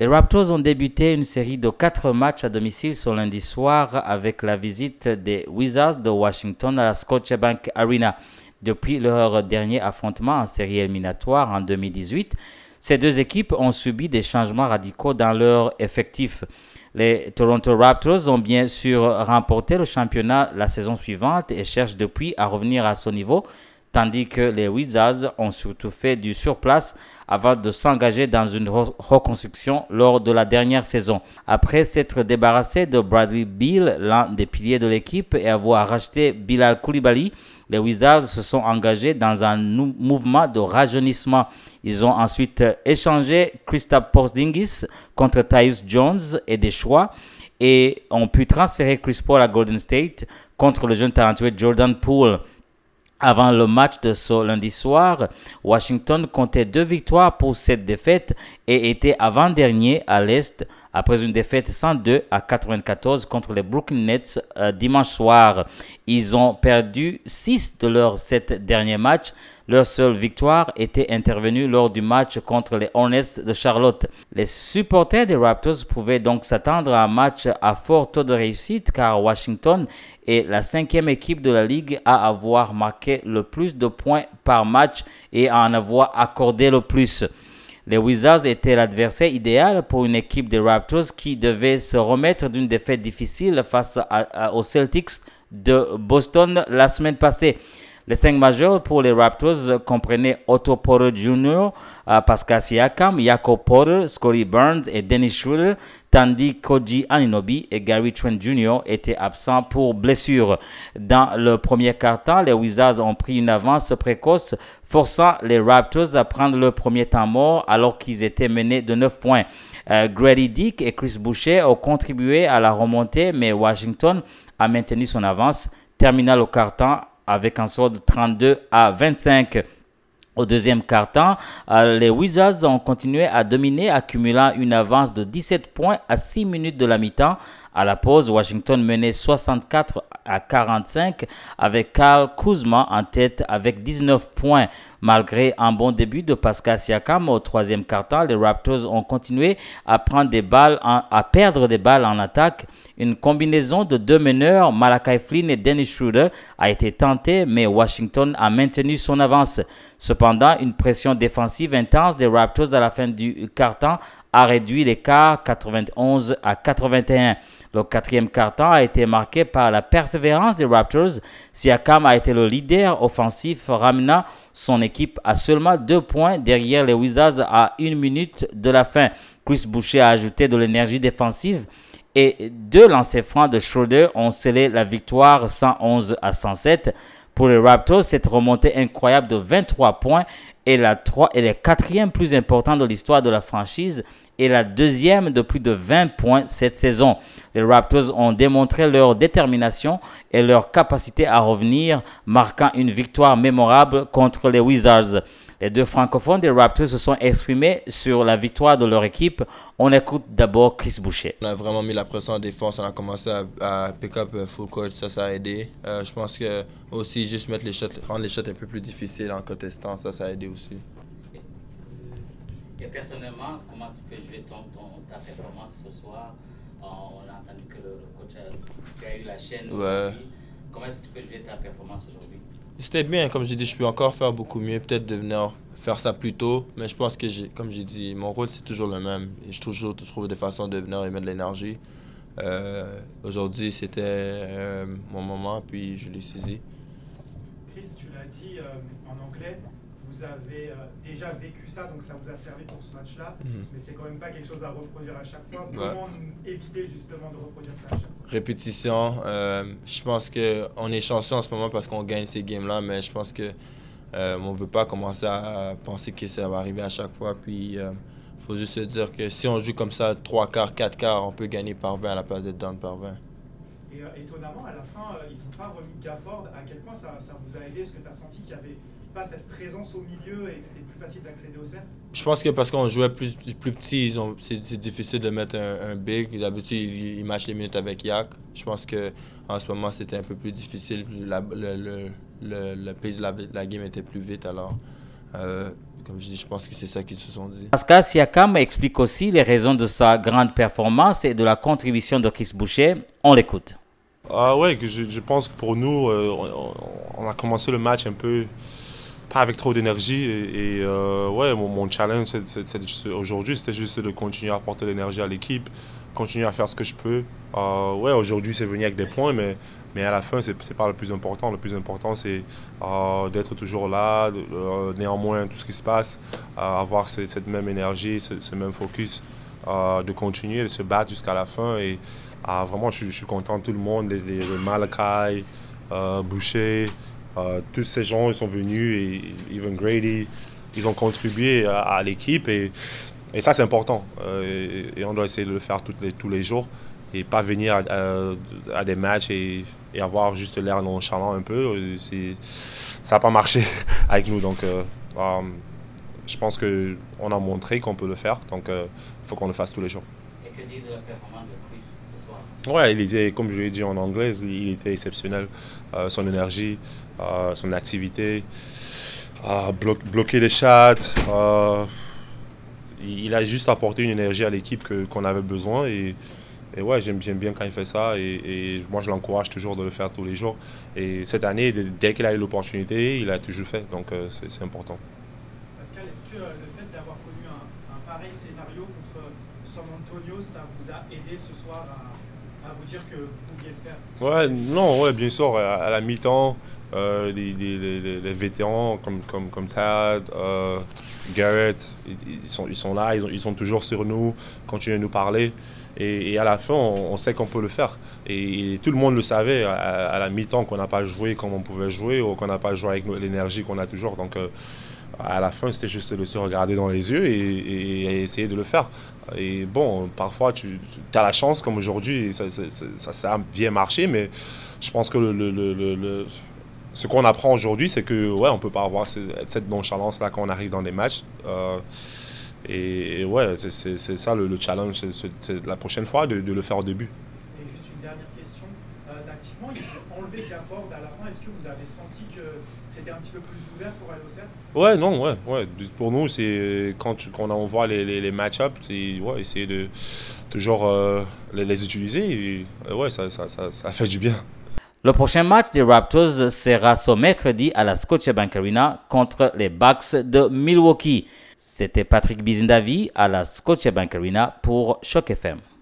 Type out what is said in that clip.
Les Raptors ont débuté une série de quatre matchs à domicile ce lundi soir avec la visite des Wizards de Washington à la Scotiabank Arena. Depuis leur dernier affrontement en série éliminatoire en 2018, ces deux équipes ont subi des changements radicaux dans leur effectif. Les Toronto Raptors ont bien sûr remporté le championnat la saison suivante et cherchent depuis à revenir à ce niveau, tandis que les Wizards ont surtout fait du surplace avant de s'engager dans une reconstruction lors de la dernière saison. Après s'être débarrassé de Bradley Beal, l'un des piliers de l'équipe, et avoir racheté Bilal Koulibaly, les Wizards se sont engagés dans un mouvement de rajeunissement. Ils ont ensuite échangé Kristaps Porzingis contre Tyus Jones et des choix et ont pu transférer Chris Paul à Golden State contre le jeune talentueux Jordan Poole. Avant le match de ce lundi soir, Washington comptait deux victoires pour cette défaite et était avant-dernier à l'Est après une défaite 102 à 94 contre les Brooklyn Nets euh, dimanche soir. Ils ont perdu 6 de leurs 7 derniers matchs. Leur seule victoire était intervenue lors du match contre les Hornets de Charlotte. Les supporters des Raptors pouvaient donc s'attendre à un match à fort taux de réussite car Washington est la cinquième équipe de la Ligue à avoir marqué le plus de points par match et à en avoir accordé le plus. Les Wizards étaient l'adversaire idéal pour une équipe des Raptors qui devait se remettre d'une défaite difficile face aux Celtics de Boston la semaine passée. Les cinq majeurs pour les Raptors comprenaient Otto Porter Jr., euh, Pascal Siakam, Jakob Porter, Scotty Burns et Dennis Schroeder, tandis qu'Oji Aninobi et Gary Trent Jr. étaient absents pour blessure. Dans le premier quart-temps, les Wizards ont pris une avance précoce, forçant les Raptors à prendre le premier temps mort alors qu'ils étaient menés de 9 points. Euh, Grady Dick et Chris Boucher ont contribué à la remontée, mais Washington a maintenu son avance, terminant le quart-temps avec un score de 32 à 25. Au deuxième quart-temps, euh, les Wizards ont continué à dominer, accumulant une avance de 17 points à 6 minutes de la mi-temps. À la pause, Washington menait 64 à 45 avec Karl Kuzma en tête avec 19 points. Malgré un bon début de Pascal Siakam au troisième quart-temps, les Raptors ont continué à prendre des balles, à perdre des balles en attaque. Une combinaison de deux meneurs, Malakai Flynn et Dennis Schroeder, a été tentée, mais Washington a maintenu son avance. Cependant, une pression défensive intense des Raptors à la fin du quart-temps a réduit l'écart 91 à 81. Le quatrième quart-temps a été marqué par la persévérance des Raptors. Siakam a été le leader offensif, ramenant son équipe à seulement deux points derrière les Wizards à une minute de la fin. Chris Boucher a ajouté de l'énergie défensive et deux lancers francs de Schroeder ont scellé la victoire 111 à 107. Pour les Raptors, cette remontée incroyable de 23 points est la, 3, est la quatrième plus importante de l'histoire de la franchise et la deuxième de plus de 20 points cette saison. Les Raptors ont démontré leur détermination et leur capacité à revenir, marquant une victoire mémorable contre les Wizards. Les deux francophones des Raptors se sont exprimés sur la victoire de leur équipe. On écoute d'abord Chris Boucher. On a vraiment mis la pression en défense. On a commencé à, pick up euh, full court. Ça, ça a aidé. Euh, je pense que aussi juste mettre les shots, rendre les shots un peu plus difficiles en contestant, ça, ça a aidé aussi. Et personnellement, comment tu peux jouer ton, ta performance ce soir? On a entendu que le, coach a, tu as eu la chaîne. Ouais. Comment est-ce que tu peux jouer ta performance aujourd'hui? C'était bien, comme j'ai dit, je peux encore faire beaucoup mieux, peut-être devenir faire ça plus tôt, mais je pense que, j'ai, comme j'ai dit, mon rôle c'est toujours le même. Et je toujours trouver des façons de venir et mettre de l'énergie. Euh, aujourd'hui, c'était euh, mon moment, puis je l'ai saisi. Chris, tu l'as dit euh, en anglais, vous avez euh, déjà vécu ça, donc ça vous a servi pour ce match-là, mhm. mais c'est quand même pas quelque chose à reproduire à chaque fois. Comment éviter justement de reproduire ça à chaque fois? Répétition. Euh, je pense qu'on est chanceux en ce moment parce qu'on gagne ces games-là, mais je pense que euh, on veut pas commencer à penser que ça va arriver à chaque fois. Puis il faut juste se dire que si on joue comme ça 3 quarts, 4 quarts, on peut gagner par 20 à la place d'être down par 20. Et étonnamment, à la fin, ils n'ont pas remis Gafford. À quel point ça, ça vous a aidé? Est-ce que tu as senti qu'il y avait cette présence au milieu et que c'était plus facile d'accéder au cercle? Je pense que parce qu'on jouait plus, plus petit, c'est difficile de mettre un, big. D'habitude, ils, matchent les minutes avec Yak. Je pense qu'en ce moment, c'était un peu plus difficile. La, le, le, le, pace de la, game était plus vite. Alors, euh, comme je dis, je pense que c'est ça qu'ils se sont dit. Pascal Siakam explique aussi les raisons de sa grande performance et de la contribution de Chris Boucher. On l'écoute. Ah ouais, je, je, pense que pour nous, euh, on, on, a commencé le match un peu pas avec trop d'énergie. Et, euh, ouais, mon, challenge aujourd'hui, c'était juste de continuer à apporter l'énergie à l'équipe, continuer à faire ce que je peux. Euh, ouais, aujourd'hui, c'est venu avec des points, mais, mais à la fin, c'est n'est pas le plus important. Le plus important, c'est euh, d'être toujours là, néanmoins, tout ce qui se passe, avoir cette, même énergie, ce, même focus, de continuer, de se battre jusqu'à la fin. Et vraiment, je, suis content tout le monde, les Malakai, Boucher. Uh, tous ces gens ils sont venus, et even Grady, ils ont contribué à, l'équipe et, et, ça c'est important. Euh, et, on doit essayer de le faire les, tous les jours et pas venir à, des matchs et, et, avoir juste l'air nonchalant un peu. Ça n'a pas marché avec nous. Donc euh, je pense qu'on a montré qu'on peut le faire. Donc il euh, faut qu'on le fasse tous les jours. Que dire de la performance de Chris ce soir? Ouais, il comme je l'ai dit en anglais, il était exceptionnel. Euh, son énergie, euh, son activité, euh, blo bloquer les chats. il a juste apporté une énergie à l'équipe qu'on avait besoin. Et, et ouais, j'aime bien quand il fait ça. Et, et moi, je l'encourage toujours de le faire tous les jours. Et cette année, dès qu'il a eu l'opportunité, il a toujours fait. Donc, c'est important. Pascal, est-ce que le fait d'avoir connu un, un, pareil scénario contre San Antonio, ça vous a aidé ce soir à, vous dire que vous pouviez le faire? Ouais, non, ouais, bien sûr. À, la mi-temps, euh, les, les, les, les, vétérans comme, comme, comme Tad, euh, Garrett, ils, sont, ils sont là, ils, ont, ils sont toujours sur nous, continuent à nous parler. Et, à la fin, on, sait qu'on peut le faire. Et, tout le monde le savait à, à la mi-temps qu'on n'a pas joué comme on pouvait jouer ou qu'on n'a pas joué avec l'énergie qu'on a toujours. Donc, euh, à la fin, c'était juste de se regarder dans les yeux et, essayer de le faire. Et bon, parfois, tu, as la chance, comme aujourd'hui, ça, ça, ça, ça, a bien marché, mais je pense que ce qu'on apprend aujourd'hui, c'est que ouais, on peut pas avoir cette nonchalance là quand on arrive dans des matchs. Euh, et, ouais, c'est ça le, le challenge, c'est la prochaine fois de, de, le faire au début. Et juste une dernière question, tactiquement, ils ont enlevé Gafford à la fin. Est-ce que vous avez senti que c'était un petit peu plus ouvert pour aller au cercle? Ouais, non, ouais, ouais. Pour nous, c'est quand, tu, quand on voit les, les, les match-ups, c'est ouais, essayer de toujours euh, les, les, utiliser. Et, ouais, ça, ça, ça, ça fait du bien. Le prochain match des Raptors sera ce mercredi à la Scotiabank Arena contre les Bucks de Milwaukee. C'était Patrick Bizindavi à la Scotiabank Arena pour Choc FM.